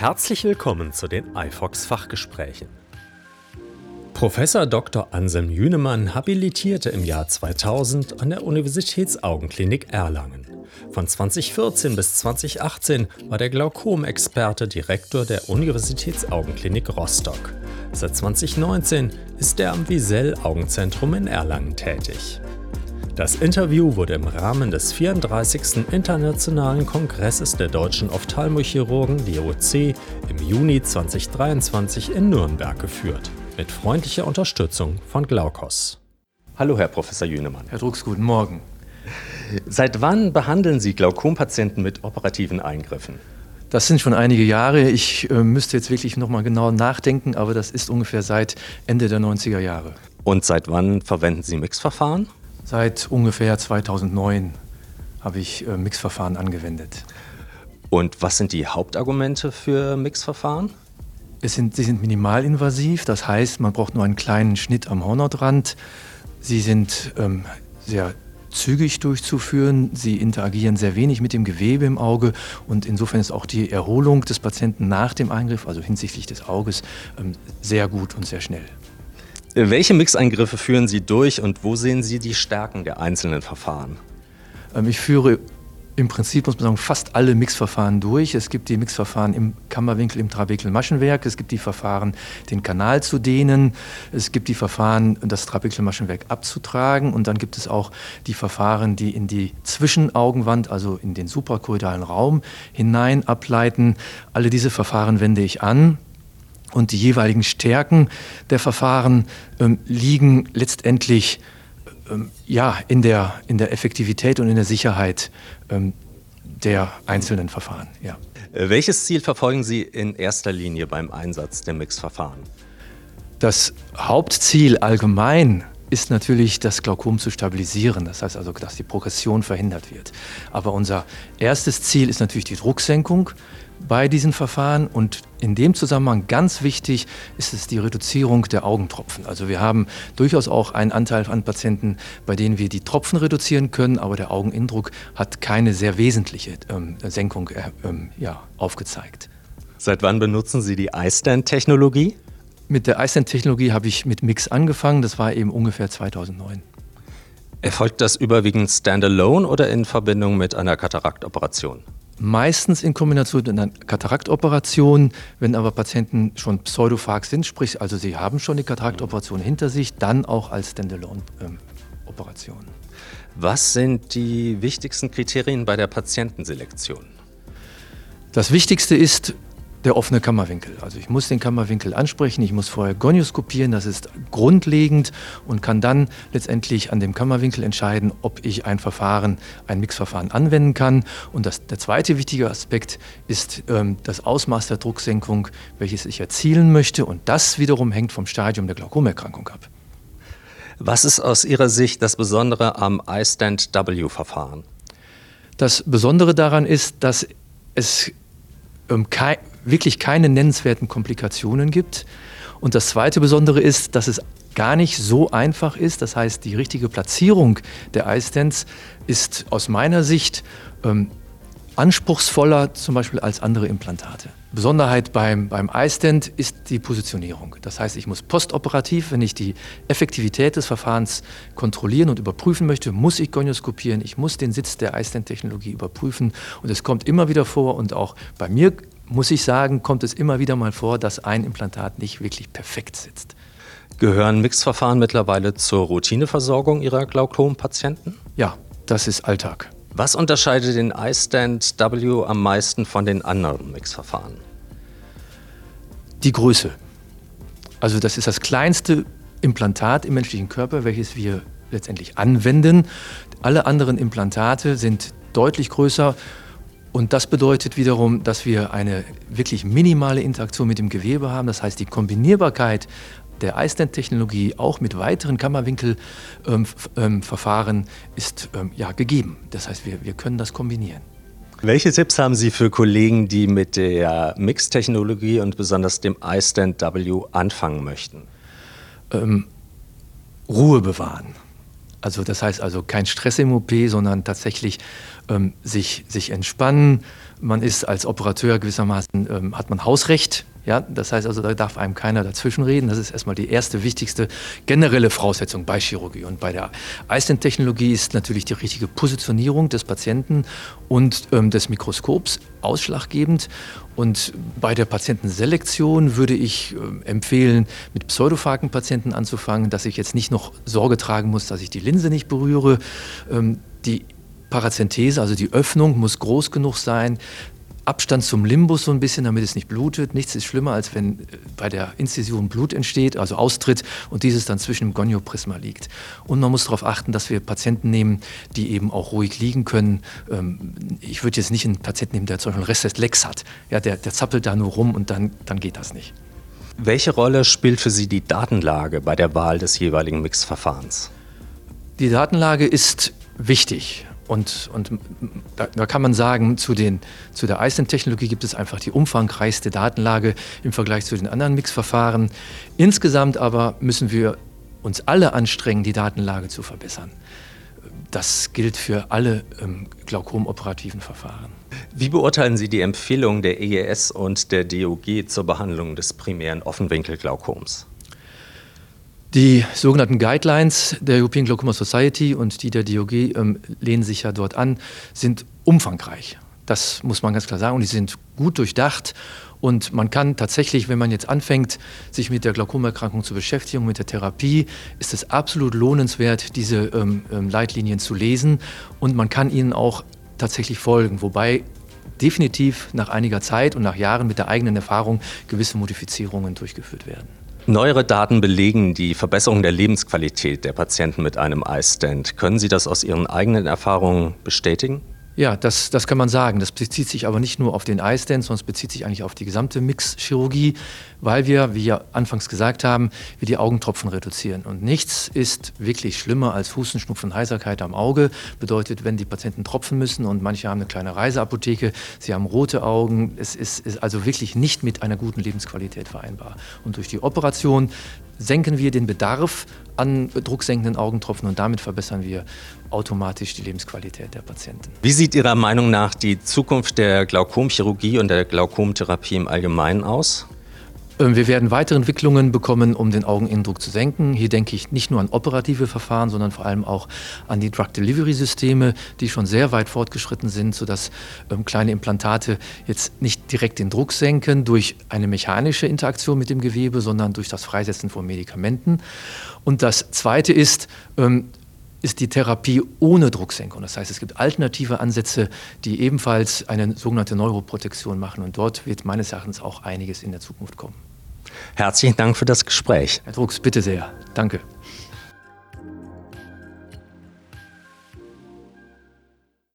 Herzlich willkommen zu den iFox Fachgesprächen. Professor Dr. Anselm Jünemann habilitierte im Jahr 2000 an der Universitätsaugenklinik Erlangen. Von 2014 bis 2018 war der Glaukomexperte Direktor der Universitätsaugenklinik Rostock. Seit 2019 ist er am Wiesel Augenzentrum in Erlangen tätig. Das Interview wurde im Rahmen des 34. Internationalen Kongresses der deutschen Ophthalmochirurgen DOC im Juni 2023 in Nürnberg geführt, mit freundlicher Unterstützung von Glaukos. Hallo, Herr Professor Jünemann. Herr Drucks, guten Morgen. Seit wann behandeln Sie Glaukompatienten mit operativen Eingriffen? Das sind schon einige Jahre. Ich äh, müsste jetzt wirklich nochmal genau nachdenken, aber das ist ungefähr seit Ende der 90er Jahre. Und seit wann verwenden Sie Mixverfahren? Seit ungefähr 2009 habe ich äh, Mixverfahren angewendet. Und was sind die Hauptargumente für Mixverfahren? Es sind, sie sind minimalinvasiv, das heißt, man braucht nur einen kleinen Schnitt am Hornhautrand. Sie sind ähm, sehr zügig durchzuführen. Sie interagieren sehr wenig mit dem Gewebe im Auge und insofern ist auch die Erholung des Patienten nach dem Eingriff, also hinsichtlich des Auges, ähm, sehr gut und sehr schnell. Welche Mixeingriffe führen Sie durch und wo sehen Sie die Stärken der einzelnen Verfahren? Ähm, ich führe im Prinzip, muss man sagen, fast alle Mixverfahren durch. Es gibt die Mixverfahren im Kammerwinkel, im Trabekelmaschenwerk. Es gibt die Verfahren, den Kanal zu dehnen. Es gibt die Verfahren, das Trabekelmaschenwerk abzutragen. Und dann gibt es auch die Verfahren, die in die Zwischenaugenwand, also in den suprakorridalen Raum hinein ableiten. Alle diese Verfahren wende ich an. Und die jeweiligen Stärken der Verfahren ähm, liegen letztendlich ähm, ja, in, der, in der Effektivität und in der Sicherheit ähm, der einzelnen Verfahren. Ja. Äh, welches Ziel verfolgen Sie in erster Linie beim Einsatz der Mixverfahren? Das Hauptziel allgemein ist natürlich, das Glaukom zu stabilisieren. Das heißt also, dass die Progression verhindert wird. Aber unser erstes Ziel ist natürlich die Drucksenkung bei diesen Verfahren und in dem Zusammenhang ganz wichtig ist es die Reduzierung der Augentropfen. Also wir haben durchaus auch einen Anteil an Patienten, bei denen wir die Tropfen reduzieren können, aber der Augeninnendruck hat keine sehr wesentliche ähm, Senkung äh, ähm, ja, aufgezeigt. Seit wann benutzen Sie die iStent-Technologie? Mit der iStent-Technologie habe ich mit Mix angefangen, das war eben ungefähr 2009. Erfolgt das überwiegend standalone oder in Verbindung mit einer Kataraktoperation? Meistens in Kombination mit einer Kataraktoperation. Wenn aber Patienten schon pseudophag sind, sprich also sie haben schon die Kataraktoperation hinter sich, dann auch als Standalone-Operation. Was sind die wichtigsten Kriterien bei der Patientenselektion? Das Wichtigste ist, der offene Kammerwinkel. Also ich muss den Kammerwinkel ansprechen, ich muss vorher gonioskopieren, das ist grundlegend und kann dann letztendlich an dem Kammerwinkel entscheiden, ob ich ein Verfahren, ein Mixverfahren anwenden kann. Und das, der zweite wichtige Aspekt ist ähm, das Ausmaß der Drucksenkung, welches ich erzielen möchte und das wiederum hängt vom Stadium der Glaukomerkrankung ab. Was ist aus Ihrer Sicht das Besondere am iStent W-Verfahren? Das Besondere daran ist, dass es ähm, kei wirklich keine nennenswerten Komplikationen gibt. Und das zweite Besondere ist, dass es gar nicht so einfach ist. Das heißt, die richtige Platzierung der iStents ist aus meiner Sicht ähm, anspruchsvoller zum Beispiel als andere Implantate. Besonderheit beim, beim iStent ist die Positionierung. Das heißt, ich muss postoperativ, wenn ich die Effektivität des Verfahrens kontrollieren und überprüfen möchte, muss ich gonioskopieren, ich muss den Sitz der iStent-Technologie überprüfen. Und es kommt immer wieder vor und auch bei mir muss ich sagen, kommt es immer wieder mal vor, dass ein Implantat nicht wirklich perfekt sitzt. Gehören Mixverfahren mittlerweile zur Routineversorgung Ihrer Glaukompatienten? Ja, das ist Alltag. Was unterscheidet den iStent W am meisten von den anderen Mixverfahren? Die Größe. Also das ist das kleinste Implantat im menschlichen Körper, welches wir letztendlich anwenden. Alle anderen Implantate sind deutlich größer und das bedeutet wiederum, dass wir eine wirklich minimale Interaktion mit dem Gewebe haben. Das heißt, die Kombinierbarkeit der iStent-Technologie auch mit weiteren Kammerwinkelverfahren ähm, ähm, ist ähm, ja, gegeben. Das heißt, wir, wir können das kombinieren. Welche Tipps haben Sie für Kollegen, die mit der Mix-Technologie und besonders dem iStent W anfangen möchten? Ähm, Ruhe bewahren. Also das heißt also kein Stress im OP, sondern tatsächlich ähm, sich, sich entspannen, Man ist als Operateur gewissermaßen, ähm, hat man Hausrecht. Ja, das heißt also, da darf einem keiner dazwischenreden. Das ist erstmal die erste wichtigste generelle Voraussetzung bei Chirurgie. Und bei der iStent-Technologie ist natürlich die richtige Positionierung des Patienten und ähm, des Mikroskops ausschlaggebend. Und bei der Patientenselektion würde ich äh, empfehlen, mit pseudophagen Patienten anzufangen, dass ich jetzt nicht noch Sorge tragen muss, dass ich die Linse nicht berühre. Ähm, die Parazenthese, also die Öffnung, muss groß genug sein. Abstand zum Limbus so ein bisschen, damit es nicht blutet. Nichts ist schlimmer, als wenn äh, bei der Inzision Blut entsteht, also austritt und dieses dann zwischen dem Gonioprisma liegt. Und man muss darauf achten, dass wir Patienten nehmen, die eben auch ruhig liegen können. Ähm, ich würde jetzt nicht einen Patienten nehmen, der zum Beispiel Restes Lex hat. Ja, der, der zappelt da nur rum und dann, dann geht das nicht. Welche Rolle spielt für Sie die Datenlage bei der Wahl des jeweiligen Mixverfahrens? Die Datenlage ist wichtig. Und, und da, da, kann man sagen, zu, den, zu der iStent-Technologie gibt es einfach die umfangreichste Datenlage im Vergleich zu den anderen Mixverfahren. Insgesamt aber müssen wir uns alle anstrengen, die Datenlage zu verbessern. Das gilt für alle ähm, glaukomoperativen Verfahren. Wie beurteilen Sie die Empfehlung der EES und der DOG zur Behandlung des primären Offenwinkelglaukoms? Die sogenannten Guidelines der European Glaucoma Society und die der DOG ähm, lehnen sich ja dort an, sind umfangreich. Das muss man ganz klar sagen. Und die sind gut durchdacht. Und man kann tatsächlich, wenn man jetzt anfängt, sich mit der Glaukomerkrankung zu beschäftigen, mit der Therapie, ist es absolut lohnenswert, diese ähm, ähm, Leitlinien zu lesen. Und man kann ihnen auch tatsächlich folgen. Wobei definitiv nach einiger Zeit und nach Jahren mit der eigenen Erfahrung gewisse Modifizierungen durchgeführt werden. Neuere Daten belegen die Verbesserung der Lebensqualität der Patienten mit einem iStent. Können Sie das aus Ihren eigenen Erfahrungen bestätigen? Ja, das, das kann man sagen. Das bezieht sich aber nicht nur auf den Eye-Stand, sondern es bezieht sich eigentlich auf die gesamte Mixchirurgie, weil wir, wie wir anfangs gesagt haben, wir die Augentropfen reduzieren. Und nichts ist wirklich schlimmer als Husten, Schnupfen, Heiserkeit am Auge. Bedeutet, wenn die Patienten tropfen müssen und manche haben eine kleine Reiseapotheke, sie haben rote Augen, es ist, ist also wirklich nicht mit einer guten Lebensqualität vereinbar. Und durch die Operation senken wir den Bedarf an drucksenkenden Augentropfen und damit verbessern wir automatisch die Lebensqualität der Patienten. Wie sieht Ihrer Meinung nach die Zukunft der Glaukomchirurgie und der Glaukomtherapie im Allgemeinen aus? Ähm, wir werden weitere Entwicklungen bekommen, um den Augeninnendruck zu senken. Hier denke ich nicht nur an operative Verfahren, sondern vor allem auch an die Drug Delivery Systeme, die schon sehr weit fortgeschritten sind, sodass ähm, kleine Implantate jetzt nicht direkt den Druck senken durch eine mechanische Interaktion mit dem Gewebe, sondern durch das Freisetzen von Medikamenten. Und das Zweite ist, ähm, ist die Therapie ohne Drucksenkung. Das heißt, es gibt alternative Ansätze, die ebenfalls eine sogenannte Neuroprotektion machen. Und dort wird meines Erachtens auch einiges in der Zukunft kommen. Herzlichen Dank für das Gespräch. Herr Drucks, bitte sehr. Danke.